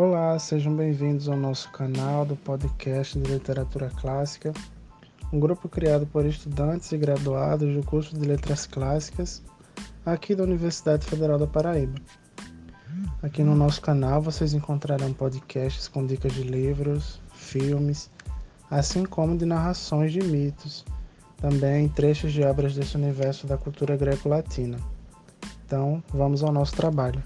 Olá, sejam bem-vindos ao nosso canal do podcast de literatura clássica, um grupo criado por estudantes e graduados do curso de Letras Clássicas aqui da Universidade Federal da Paraíba. Aqui no nosso canal vocês encontrarão podcasts com dicas de livros, filmes, assim como de narrações de mitos, também trechos de obras desse universo da cultura greco-latina. Então, vamos ao nosso trabalho.